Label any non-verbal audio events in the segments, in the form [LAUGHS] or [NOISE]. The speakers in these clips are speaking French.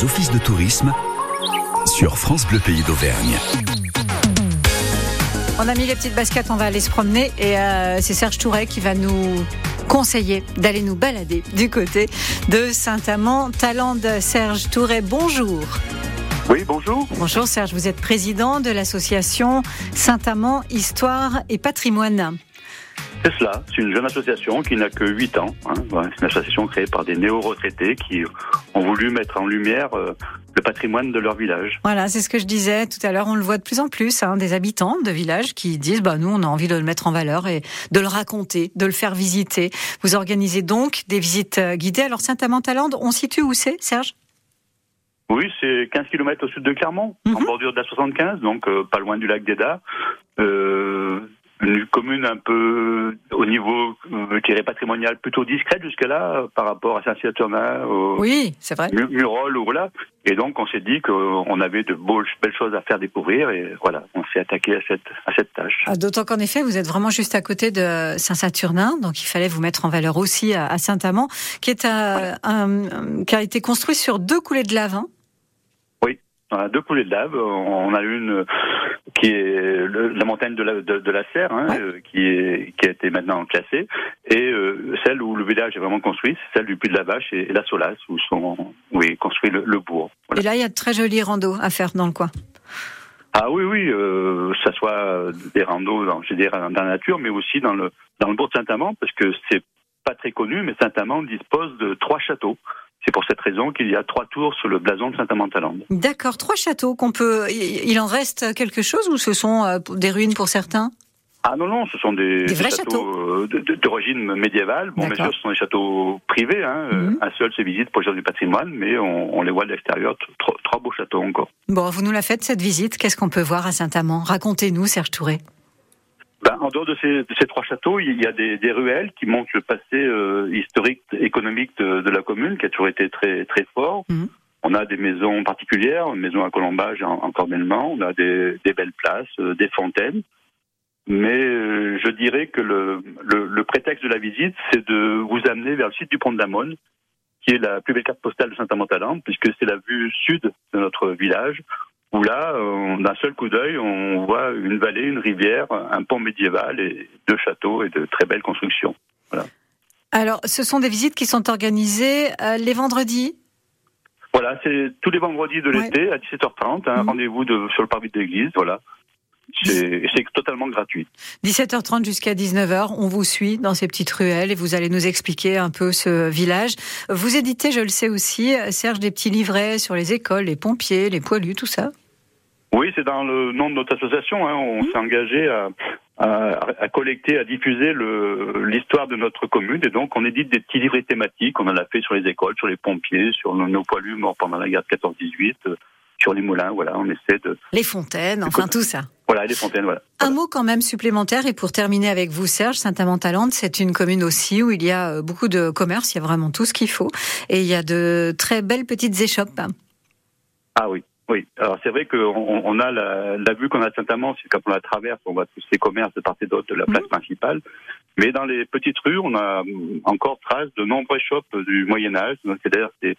les offices de tourisme sur France Bleu Pays d'Auvergne. On a mis les petites baskets, on va aller se promener et euh, c'est Serge Touret qui va nous conseiller d'aller nous balader du côté de Saint-Amand-Talande. Serge Touret, bonjour. Oui, bonjour. Bonjour Serge, vous êtes président de l'association Saint-Amand Histoire et Patrimoine. C'est cela, c'est une jeune association qui n'a que 8 ans. Hein. C'est une association créée par des néo-retraités qui ont voulu mettre en lumière euh, le patrimoine de leur village. Voilà, c'est ce que je disais tout à l'heure. On le voit de plus en plus, hein, des habitants de villages qui disent bah, nous, on a envie de le mettre en valeur et de le raconter, de le faire visiter. Vous organisez donc des visites euh, guidées. Alors, Saint-Amand-Talande, on situe où c'est, Serge? Oui, c'est 15 km au sud de Clermont, en mhm. bordure de la 75, donc euh, pas loin du lac d'Eda. Euh, une commune un peu au niveau euh, patrimonial plutôt discrète jusque-là euh, par rapport à Saint-Cyr-Turnin, oui, c'est vrai. Murol ou voilà. Et donc on s'est dit qu'on avait de beaux, belles choses à faire découvrir et voilà, on s'est attaqué à cette à cette tâche. Ah, d'autant qu'en effet vous êtes vraiment juste à côté de Saint-Saturnin, donc il fallait vous mettre en valeur aussi à, Saint-Amand, qui est un, qui a été construit sur deux coulées de lave. Hein. On a deux coulées de lave. On a une qui est la montagne de la, de, la Serre, hein, euh, qui, est, qui a été maintenant classée, et euh, celle où le village est vraiment construit, c'est celle du Puy de la Vache et, la Solace, où, sont, où est construit le, bourg. Et là, il y a de très jolis randos à faire dans le coin. Ah oui, oui, euh, ça soit des randos, dans, je dirais, dans la nature, mais aussi dans le dans le bourg de Saint-Amand, parce que c'est pas très connu, mais Saint-Amand dispose de trois châteaux. C'est pour cette raison qu'il y a trois tours sur le blason de Saint-Amand-Talande. D'accord, trois châteaux qu'on peut. Il en reste quelque chose ou ce sont euh, des ruines pour certains? Ah non, non, ce sont des, châteaux, euh, d'origine médiévale. Bon, bien sûr, ce sont des châteaux privés. Hein. Mhm. Un seul se visite pour le du patrimoine, mais on, les voit de l'extérieur. Trois beaux châteaux encore. Bon, vous nous la faites cette visite. Qu'est-ce qu'on peut voir à Saint-Amand? Racontez-nous, Serge Touré. En dehors de ces, ces, trois châteaux, il y a des, des ruelles qui montrent le passé euh, historique, économique de, de, la commune, qui a toujours été très très fort. Mhm. On a des maisons particulières, une maison à Colombage en, en on a des, des belles places, euh, des fontaines. Mais euh, je dirais que le, le, le, prétexte de la visite, c'est de vous amener vers le site du pont de Damone, qui est la plus belle carte postale de Saint-Amand-Talent, puisque c'est la vue sud de notre village, où là, d'un seul coup d'œil, on voit une vallée, une rivière, un pont médiéval et deux châteaux et de très belles constructions. Voilà. Alors, ce sont des visites qui sont organisées euh, les vendredis? Voilà, c'est tous les vendredis de l'été à 17h30, un mhm. rendez-vous sur le parvis de l'église, voilà. C'est totalement gratuit. 17h30 jusqu'à 19h, on vous suit dans ces petites ruelles et vous allez nous expliquer un peu ce village. Vous éditez, je le sais aussi, Serge, des petits livrets sur les écoles, les pompiers, les poilus, tout ça? Oui, c'est dans le nom de notre association. Hein. On mmh. s'est engagé à, à, collecter, à diffuser l'histoire de notre commune. Et donc, on édite des petits livrets thématiques. On en a fait sur les écoles, sur les pompiers, sur nos, poilus morts pendant la guerre de 14-18, euh, sur les moulins. Voilà, on essaie de. Les fontaines, enfin tout ça. Voilà, les fontaines, voilà. Un mot quand même supplémentaire, et pour terminer avec vous, Serge, Saint-Amand-Talande, c'est une commune aussi où il y a euh, beaucoup de commerce, il y a vraiment tout ce qu'il faut, et il y a de très belles petites échoppes. Ah oui, oui, alors c'est vrai qu'on on a la, la vue qu'on a de Saint-Amand, c'est quand on la traverse, on voit tous ces commerces de part et d'autre de la place mhm. principale. Mais dans les petites rues, on a encore trace de nombreux shops du Moyen Âge. C'est-à-dire des,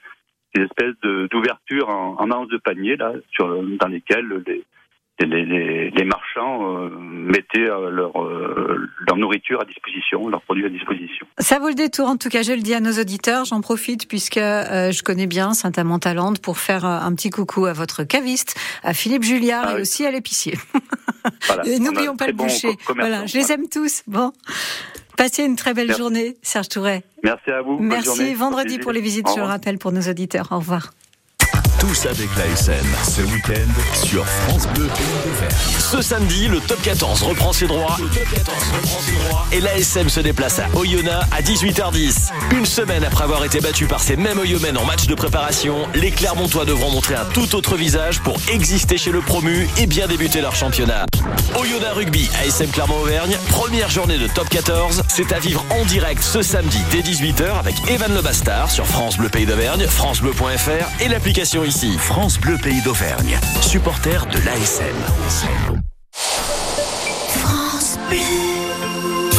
des espèces d'ouvertures en, en anse de panier là, sur, dans lesquelles les, les, marchands euh, mettaient euh, leur, euh, leur nourriture à disposition, leurs produits à disposition. Ça vaut le détour, en tout cas, je le dis à nos auditeurs. J'en profite puisque je connais bien Saint-Amand-Talande pour faire un petit coucou à votre caviste, à Philippe Julliard ah et aussi à l'épicier. [LAUGHS] et n'oublions pas le boucher. Voilà, je les aime tous. Bon. Passez une très belle journée, Serge Touret. Merci à vous. Merci. Vendredi pour les visites, je le rappelle, pour nos auditeurs. Au revoir. Tous avec l'ASM, ce week-end sur France Bleu Ce samedi, le top 14 reprend ses droits. Et l'ASM se déplace à Oyonnax à 18h10. Une semaine après avoir été battu par ces mêmes Oyonnax en match de préparation, les Clermontois devront montrer un tout autre visage pour exister chez le promu et bien débuter leur championnat. Oyonnax Rugby, ASM Clermont-Auvergne, première journée de top 14. C'est à vivre en direct ce samedi dès 18h avec Evan Le Bastard sur France Bleu Pays d'Auvergne, francebleu.fr et l'application France Bleu Pays d'Auvergne, supporter de l'ASM. France Bleu.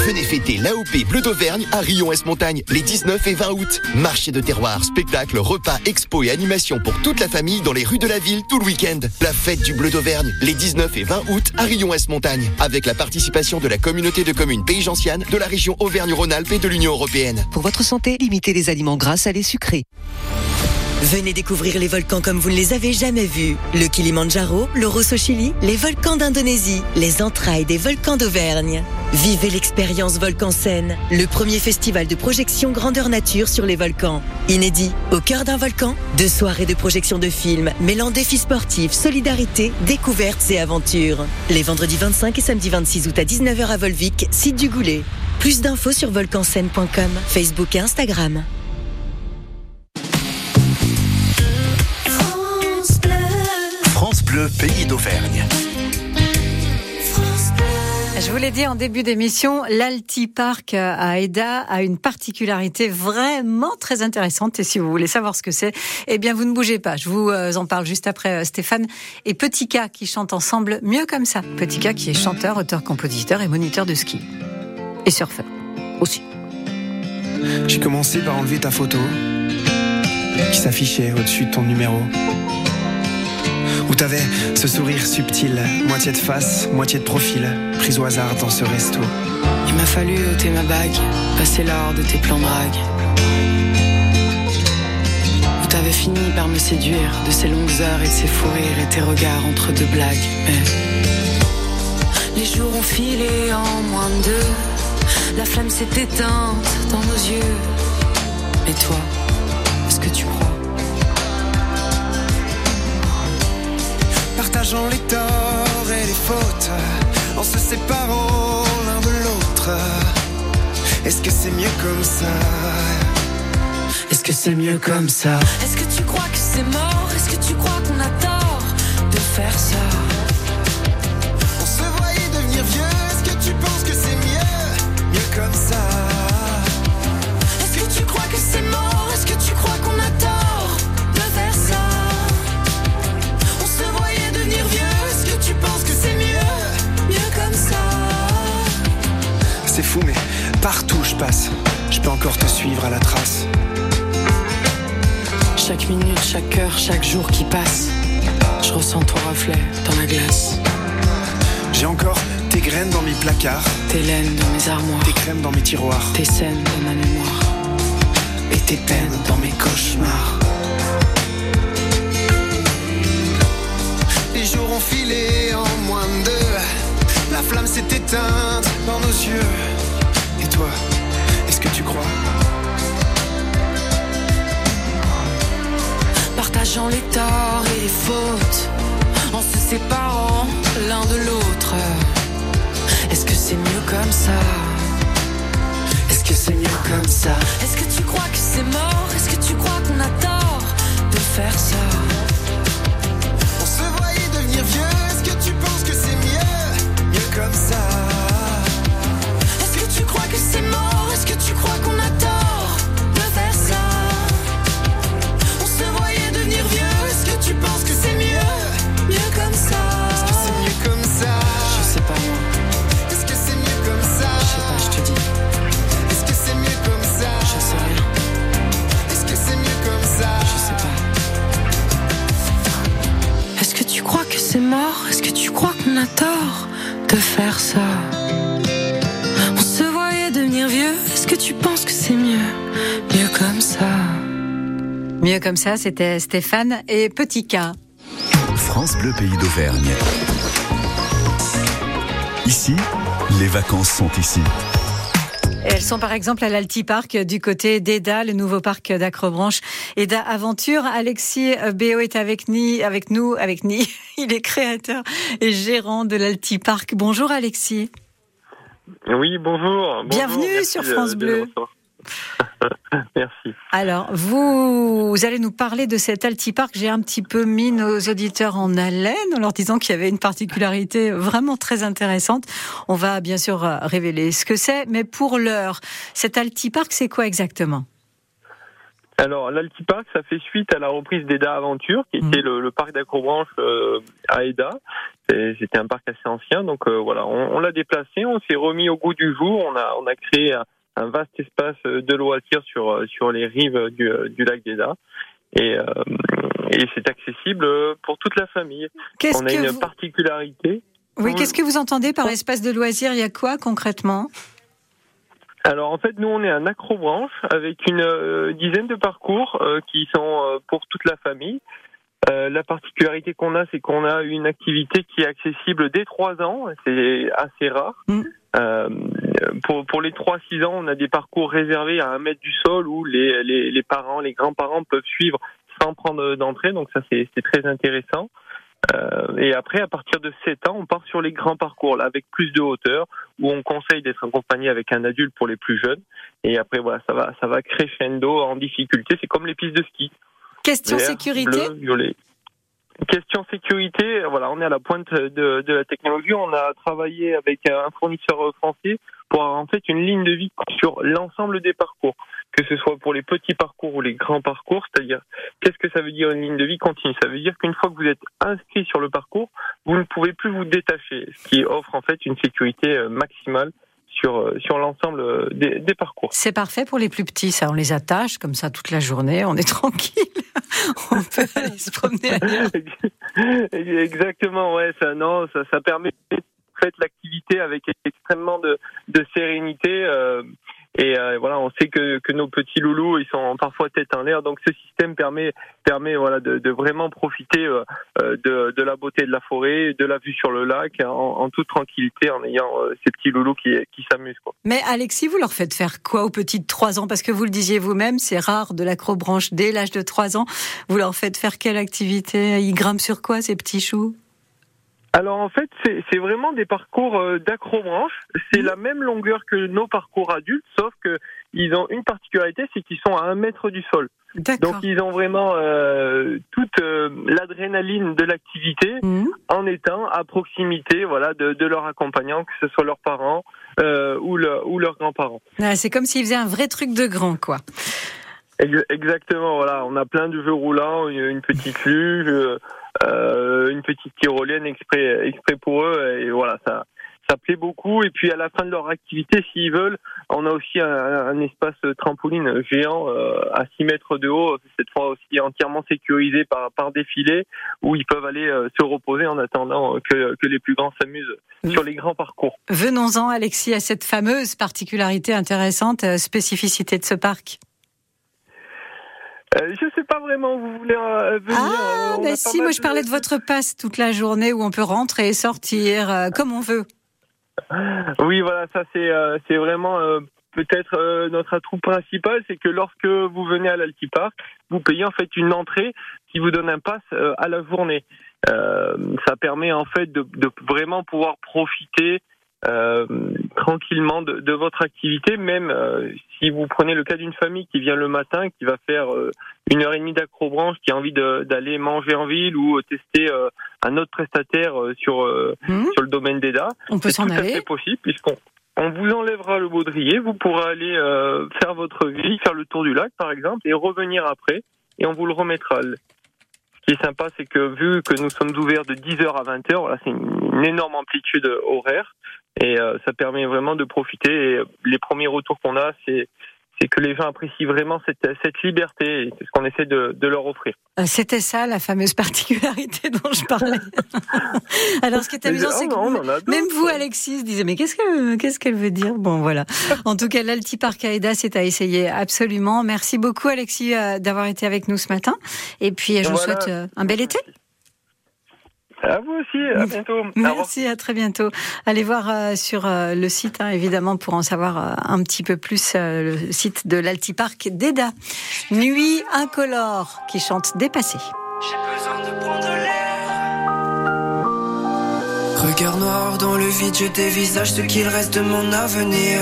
Venez fêter l'AOP Bleu d'Auvergne à Rion-Est-Montagne les 19 et 20 août. Marché de terroir, spectacle, repas, expo et animation pour toute la famille dans les rues de la ville tout le week-end. La fête du Bleu d'Auvergne les 19 et 20 août à Rion-Est-Montagne avec la participation de la communauté de communes Pays Gentiane, de la région Auvergne-Rhône-Alpes et de l'Union européenne. Pour votre santé, limitez les aliments gras, salés, sucrés. Venez découvrir les volcans comme vous ne les avez jamais vus. Le Kilimanjaro, le Rosso Chili, les volcans d'Indonésie, les entrailles des volcans d'Auvergne. Vivez l'expérience Volcan Scène, le premier festival de projection grandeur nature sur les volcans. Inédit, au cœur d'un volcan, deux soirées de projection de films mêlant défis sportifs, solidarité, découvertes et aventures. Les vendredis 25 et samedi 26 août à 19h à Volvic, site du Goulet. Plus d'infos sur volcanscène.com, Facebook et Instagram. Le pays d'Auvergne. Je vous l'ai dit en début d'émission, l'Alti Park à Eda a une particularité vraiment très intéressante. Et si vous voulez savoir ce que c'est, eh bien, vous ne bougez pas. Je vous euh, en parle juste après euh, Stéphane et Petit K qui chantent ensemble mieux comme ça. Petit K qui est chanteur, auteur, compositeur et moniteur de ski. Et surfeur aussi. J'ai commencé par enlever ta photo qui s'affichait au-dessus de ton numéro. Où t'avais ce sourire subtil, moitié de face, moitié de profil, prise au hasard dans ce resto. Il m'a fallu ôter ma bague, passer l'or de tes plans drague. Où t'avais fini par me séduire de ces longues heures et de ces fous rires et tes regards entre deux blagues. Mais les jours ont filé en moins de deux, la flamme s'est éteinte dans nos yeux. Et toi, est-ce que tu crois partageant les torts et les fautes, en se séparant l'un de l'autre. Est-ce que c'est mieux comme ça? Est-ce que c'est mieux comme ça? Est-ce que tu crois que c'est mort? Est-ce que tu crois qu'on a tort de faire ça? On se voyait devenir vieux, chaque jour qui passe, je ressens ton reflet dans la glace. J'ai encore tes graines dans mes placards, Tes laines dans mes armoires, tes crèmes dans mes tiroirs, tes scènes dans ma mémoire. et tes peines dans mes cauchemars. Les jours ont filé en moins de deux, la flamme s'est éteinte dans nos yeux. Et toi, Les torts et les fautes, en se séparant l'un de l'autre. Est-ce que c'est mieux comme ça? Est-ce que c'est mieux comme ça? Est-ce que tu crois que c'est mort? Est-ce que tu crois qu'on a tort de faire ça? On se voyait devenir vieux, est-ce que tu penses que c'est mieux? Mieux comme ça. Est-ce que tu crois que c'est mort? Est-ce que tu crois qu'on a Mieux comme ça, c'était Stéphane et Petit K. France Bleu Pays d'Auvergne. Ici, les vacances sont ici. Elles sont par exemple à l'Alti Park du côté d'Eda, le nouveau parc d'Acrobranche. Eda Aventure, Alexis Béo est avec, ni, avec nous, avec Ni. [LAUGHS] Il est créateur et gérant de l'Alti Park. Bonjour Alexis. Oui, bonjour. Bienvenue merci sur France de Bleu. [LAUGHS] merci. Alors, vous, vous allez nous parler de cet Alti Park. J'ai un petit peu mis nos auditeurs en haleine en leur disant qu'il y avait une particularité vraiment très intéressante. On va bien sûr euh, révéler ce que c'est, mais pour l'heure, cet Alti Park, c'est quoi exactement? Alors, l'Altipark, ça fait suite à la reprise d'Eda Aventure, qui était mhm. le, parc d'acrobranche euh, à Eda. C'était un parc assez ancien, donc euh, voilà, on, l'a déplacé, on s'est remis au goût du jour, on a, on a créé un, vaste espace de loisirs sur, sur les rives du, du lac d'Eda. Et, euh, et c'est accessible pour toute la famille. On a une particularité. Oui, qu'est-ce que vous entendez par espace de loisirs? Il y a quoi concrètement? Alors en fait, nous on est un acrobranche avec une euh, dizaine de parcours euh, qui sont pour toute la famille. la particularité qu'on a, c'est qu'on a une activité qui est accessible dès 3 ans, c'est assez rare. Mm. Pour, pour les 3-6 ans, on a des parcours réservés à un mètre du sol où les, les, les parents, les grands-parents peuvent suivre sans prendre d'entrée, donc ça c'est très intéressant. Euh, et après, à partir de 7 ans, on part sur les grands parcours, là, avec plus de hauteur, où on conseille d'être accompagné avec un adulte pour les plus jeunes. Et après, voilà, ça va, ça va crescendo en difficulté. C'est comme les pistes de ski. Question sécurité. Bleu, violet. Question sécurité, voilà, on est à la pointe de, de, la technologie. On a travaillé avec un fournisseur français pour avoir en fait une ligne de vie sur l'ensemble des parcours, que ce soit pour les petits parcours ou les grands parcours. C'est-à-dire, qu'est-ce que ça veut dire une ligne de vie continue? Ça veut dire qu'une fois que vous êtes inscrit sur le parcours, vous ne pouvez plus vous détacher, ce qui offre en fait une sécurité euh, maximale sur, euh, sur l'ensemble des, des, parcours. C'est parfait pour les plus petits, ça. On les attache comme ça toute la journée, on est [LAUGHS] tranquille. on peut aller se promener [LAUGHS] Exactement, ouais. Ça, non, ça, ça permet fait l'activité avec extrêmement de, de sérénité. Euh, et euh, voilà, on sait que, que nos petits loulous, ils sont parfois tête en l'air. Donc ce système permet permet voilà de, de vraiment profiter euh, de, de la beauté de la forêt, de la vue sur le lac, en, en toute tranquillité, en ayant ces petits loulous qui qui s'amusent. Quoi. Mais Alexis, vous leur faites faire quoi aux petits de 3 ans? Parce que vous le disiez vous-même, c'est rare de l'acrobranche dès l'âge de 3 ans. Vous leur faites faire quelle activité? Ils grimpent sur quoi ces petits choux? Alors en fait, c'est vraiment des parcours euh, d'acrobranche. C'est la même longueur que nos parcours adultes, sauf que ils ont une particularité, c'est qu'ils sont à un mètre du sol. Donc ils ont vraiment euh, toute euh, l'adrénaline de l'activité mmh. en étant à proximité, voilà, de, de leurs accompagnants, que ce soit leurs parents euh, ou, le, ou leurs grands-parents. c'est comme s'ils faisaient un vrai truc de grand, quoi. Exactement, voilà. On a plein de jeux roulants, une petite luge. Euh, une petite tyrolienne exprès, exprès pour eux. Et voilà, ça, ça plaît beaucoup. Et puis à la fin de leur activité, s'ils veulent, on a aussi un, espace trampoline géant euh, à 6 mètres de haut, cette fois aussi entièrement sécurisé par, par des filets, où ils peuvent aller euh, se reposer en attendant que, que les plus grands s'amusent sur les grands parcours. Venons-en, Alexis, à cette fameuse particularité intéressante, spécificité de ce parc. Euh, je sais pas vraiment où vous voulez euh, venir. Ah, euh, bah si, moi je parlais de votre passe toute la journée où on peut rentrer et sortir comme on veut. Oui, voilà, ça c'est c'est vraiment peut-être notre atout principal, c'est que lorsque vous venez à l'Altipark, vous payez en fait une entrée qui vous donne un pass à la journée. ça permet en fait de, de vraiment pouvoir profiter euh, tranquillement de, de, votre activité, même euh, si vous prenez le cas d'une famille qui vient le matin, qui va faire euh, une heure et demie d'acrobranche, qui a envie d'aller manger en ville ou tester un autre prestataire sur mmh. sur le domaine d'EDA, on peut s'en aller. C'est possible puisqu'on on vous enlèvera le baudrier, vous pourrez aller faire votre vie, faire le tour du lac par exemple, et revenir après, et on vous le remettra. Ce qui est sympa, c'est que vu que nous sommes ouverts de 10h à 20h, voilà, c'est une, énorme amplitude horaire et euh, ça permet vraiment de profiter. Et les premiers retours qu'on a, c'est c'est que les gens apprécient vraiment cette, cette liberté c'est ce qu'on essaie de, de, leur offrir. Euh, c'était ça la fameuse [LAUGHS] particularité dont je parlais. [LAUGHS] Alors ce qui est amusant, c'est que même vous, Alexis, disait mais qu'est-ce qu'elle qu'est-ce qu'elle veut dire? Bon voilà. [LAUGHS] En tout cas, l'Altipark Aida, c'est à essayer absolument. Merci beaucoup, Alexis, euh, d'avoir été avec nous ce matin. Et puis je vous souhaite un bel été. À vous aussi, à bientôt. Merci, à très bientôt. Allez voir euh, sur euh, le site, hein, évidemment, pour en savoir euh, un petit peu plus, le site de l'Altipark d'Eda. Nuit incolore qui chante Dépassé. J'ai besoin de prendre l'air. Regard noir dans le vide, je dévisage ce qu'il reste de mon avenir.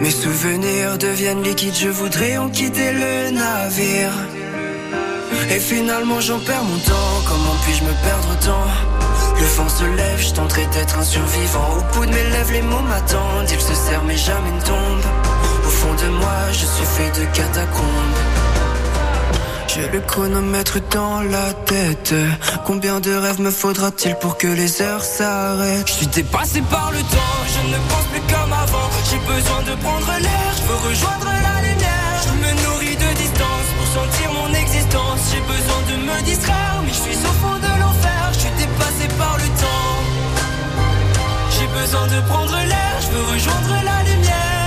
Mes souvenirs deviennent liquides, je voudrais en quitter le navire. Et finalement j'en perds mon temps Comment puis-je me perdre autant Le vent se lève, je tenterai d'être un survivant Au bout de mes lèvres les mots m'attendent Ils se serrent mais jamais ne tombent fond de moi, je suis fait de catacombes. J'ai le chronomètre dans la tête. Combien de rêves me faudra-t-il pour que les heures s'arrêtent? Je suis dépassé par le temps, je ne pense plus comme avant. J'ai besoin de prendre l'air, je veux rejoindre la lumière. Je me nourris de distance pour sentir mon existence. J'ai besoin de me distraire, mais je suis au fond de l'enfer. Je suis dépassé par le temps. J'ai besoin de prendre l'air, je veux rejoindre la lumière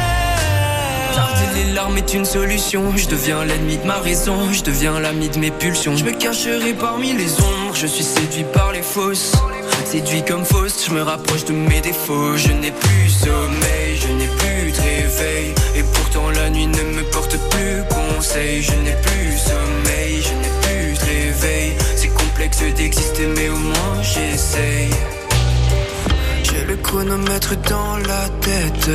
les larmes est une solution. Je deviens l'ennemi de ma raison, je deviens l'ami de mes pulsions. Je me cacherai parmi les ombres, je suis séduit par les fausses. Séduit comme fausse, je me rapproche de mes défauts. Je n'ai plus sommeil, je n'ai plus réveil. Et pourtant la nuit ne me porte plus conseil. Je n'ai plus sommeil, je n'ai plus de réveil. C'est complexe d'exister, mais au moins j'essaye le chronomètre dans la tête.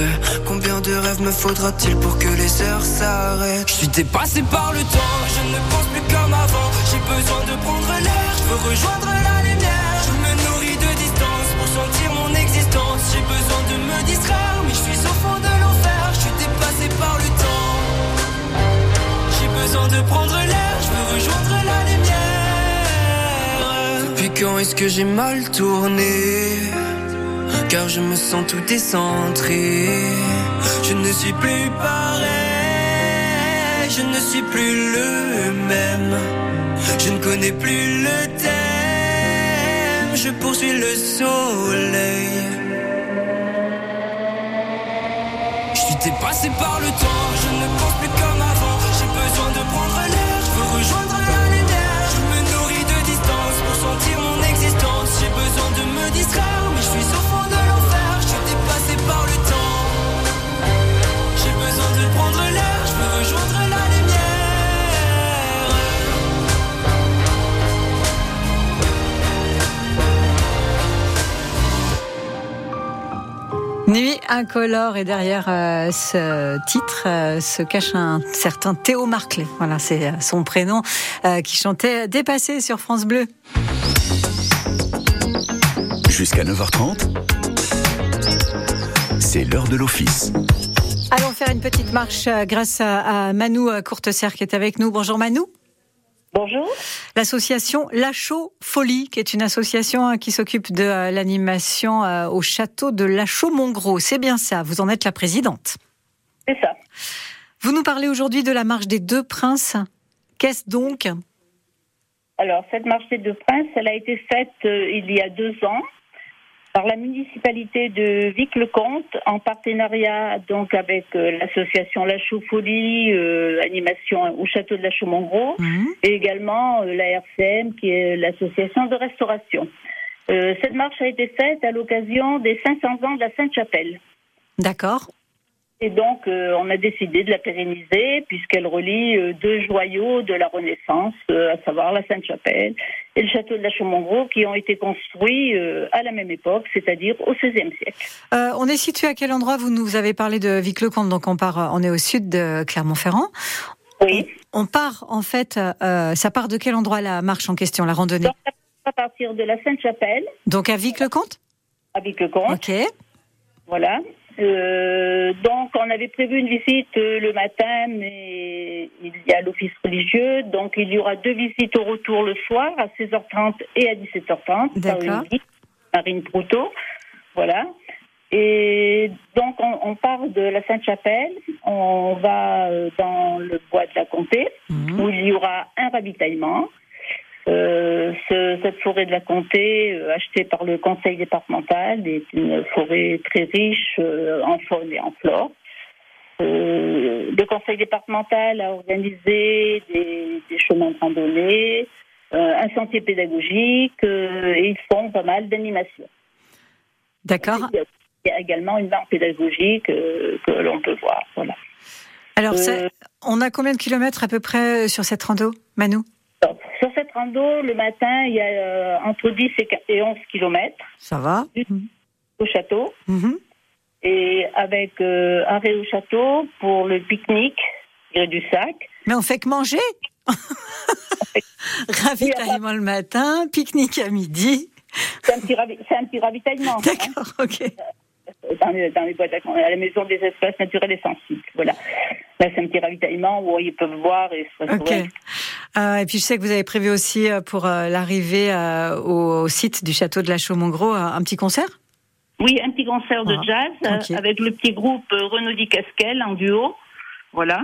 Combien de rêves me faudra-t-il pour que les heures s'arrêtent? Je suis dépassé par le temps, je ne pense plus comme avant. J'ai besoin de prendre l'air, je veux rejoindre la lumière. Je me nourris de distance pour sentir mon existence. J'ai besoin de me distraire, mais je suis au par le temps. J'ai besoin de prendre l'air, je veux rejoindre la lumière. Depuis quand est-ce que j'ai mal tourné? Car je me sens tout décentré. Je ne suis plus pareil, je ne suis plus le même. Je ne connais plus le thème, je poursuis le soleil. Je suis dépassé par le temps, je ne pense plus comme avant. J'ai besoin de prendre l'air, je veux rejoindre la lumière. Je me nourris de distance pour sentir mon existence. J'ai besoin de me distraire, Nuit incolore et derrière euh, ce titre euh, se cache un certain Théo Marclay. Voilà, c'est euh, son prénom qui chantait Dépassé sur France Bleu. Jusqu'à 9h30 c'est l'heure de l'office. Allons faire une petite marche grâce à Manou euh, Courteserre qui est avec nous. Bonjour Manou. Bonjour. L'association Lachaud Folie, qui est une association hein, qui s'occupe de euh, l'animation au château de Lachaud-Montgros. C'est bien ça, vous en êtes la présidente. C'est ça. Vous nous parlez aujourd'hui de la marche des deux princes. Qu'est-ce donc? Alors, cette marche des deux princes, elle a été faite il y a deux ans par la municipalité de Vic-le-Comte en partenariat donc avec euh, l'association La Choufolie, euh, animation au château de la Chaux-Montgros mhm. et également euh, la RCM qui est l'association de restauration. cette marche a été faite à l'occasion des 500 ans de la Sainte-Chapelle. D'accord. Et donc, euh, on a décidé de la pérenniser puisqu'elle relie euh, deux joyaux de la Renaissance, euh, à savoir la Sainte-Chapelle et le château de la Chaumont-Gros, qui ont été construits à la même époque, c'est-à-dire au XVIe siècle. on est situé à quel endroit? Vous nous avez parlé de Vic-le-Comte, donc on part, on est au sud de Clermont-Ferrand. Oui. On, part, en fait, ça part de quel endroit la marche en question, la randonnée? Donc, À partir de la Sainte-Chapelle. Donc à Vic-le-Comte? À Vic-le-Comte. Ok. Voilà. Euh, donc, on avait prévu une visite euh, le matin, mais il y a l'office religieux. Donc, il y aura deux visites au retour le soir, à 16h30 et à 17h30. D'accord. Marine Proutot. Voilà. Et donc, on, on part de la Sainte-Chapelle, on va euh, dans le bois de la Comté, mhm. où il y aura un ravitaillement. Euh, cette forêt de la Comté, euh, achetée par le conseil départemental, est une forêt très riche euh, en faune et en flore. le conseil départemental a organisé des, chemins de randonnée, un sentier pédagogique et ils font pas mal d'animations. D'accord. Il y a également une barre pédagogique que l'on peut voir. Voilà. Alors, on a combien de kilomètres à peu près sur cette rando, Manou? Le matin, il y a euh, entre 10 et 11 kilomètres. Ça va. Au château. Mhm. Et avec euh, arrêt au château pour le pique-nique et du sac. Mais on fait que manger? [LAUGHS] Ravitaillement le matin, pique-nique à midi. C'est un, petit ravitaillement. [LAUGHS] Hein. D'accord, ok. Dans, les, dans les boîtes à la maison des espaces naturels et sensibles. Voilà. Là, c'est un petit ravitaillement où ils peuvent voir et se Ok. Euh, et puis je sais que vous avez prévu aussi euh, pour euh, l'arrivée euh, au, au site du château de la Chaux-Montgros un, un petit concert? Oui, un petit concert de Ah, jazz avec le petit groupe euh, Renaudi Casquel en duo. Voilà.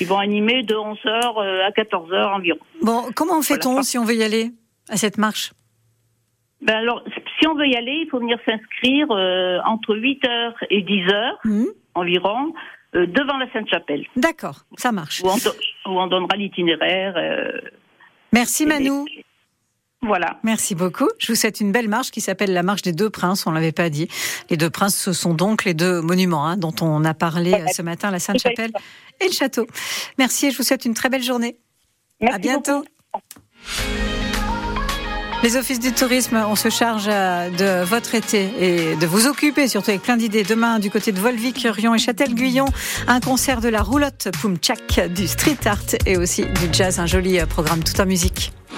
Ils vont animer de 11h à 14h environ. Bon, comment fait-on si on veut y aller à cette marche? Ben alors, si on veut y aller, il faut venir s'inscrire euh, entre 8h et 10h Mhm. environ euh, devant la Sainte-Chapelle. D'accord, ça marche. Où on, do- où on donnera l'itinéraire. euh, Merci les- Manou. Voilà. Merci beaucoup. Je vous souhaite une belle marche qui s'appelle la marche des deux princes. On l'avait pas dit. Les deux princes, ce sont donc les deux monuments hein, dont on a parlé ce matin, la Sainte-Chapelle et le château. Merci et je vous souhaite une très belle journée. à bientôt. Les offices du tourisme, on se charge euh, de votre été et de vous occuper, surtout avec plein d'idées. Demain, du côté de Volvic, Rion et Châtel-Guyon, un concert de la roulotte Pumchak, du street art et aussi du jazz, un joli euh, programme tout en musique.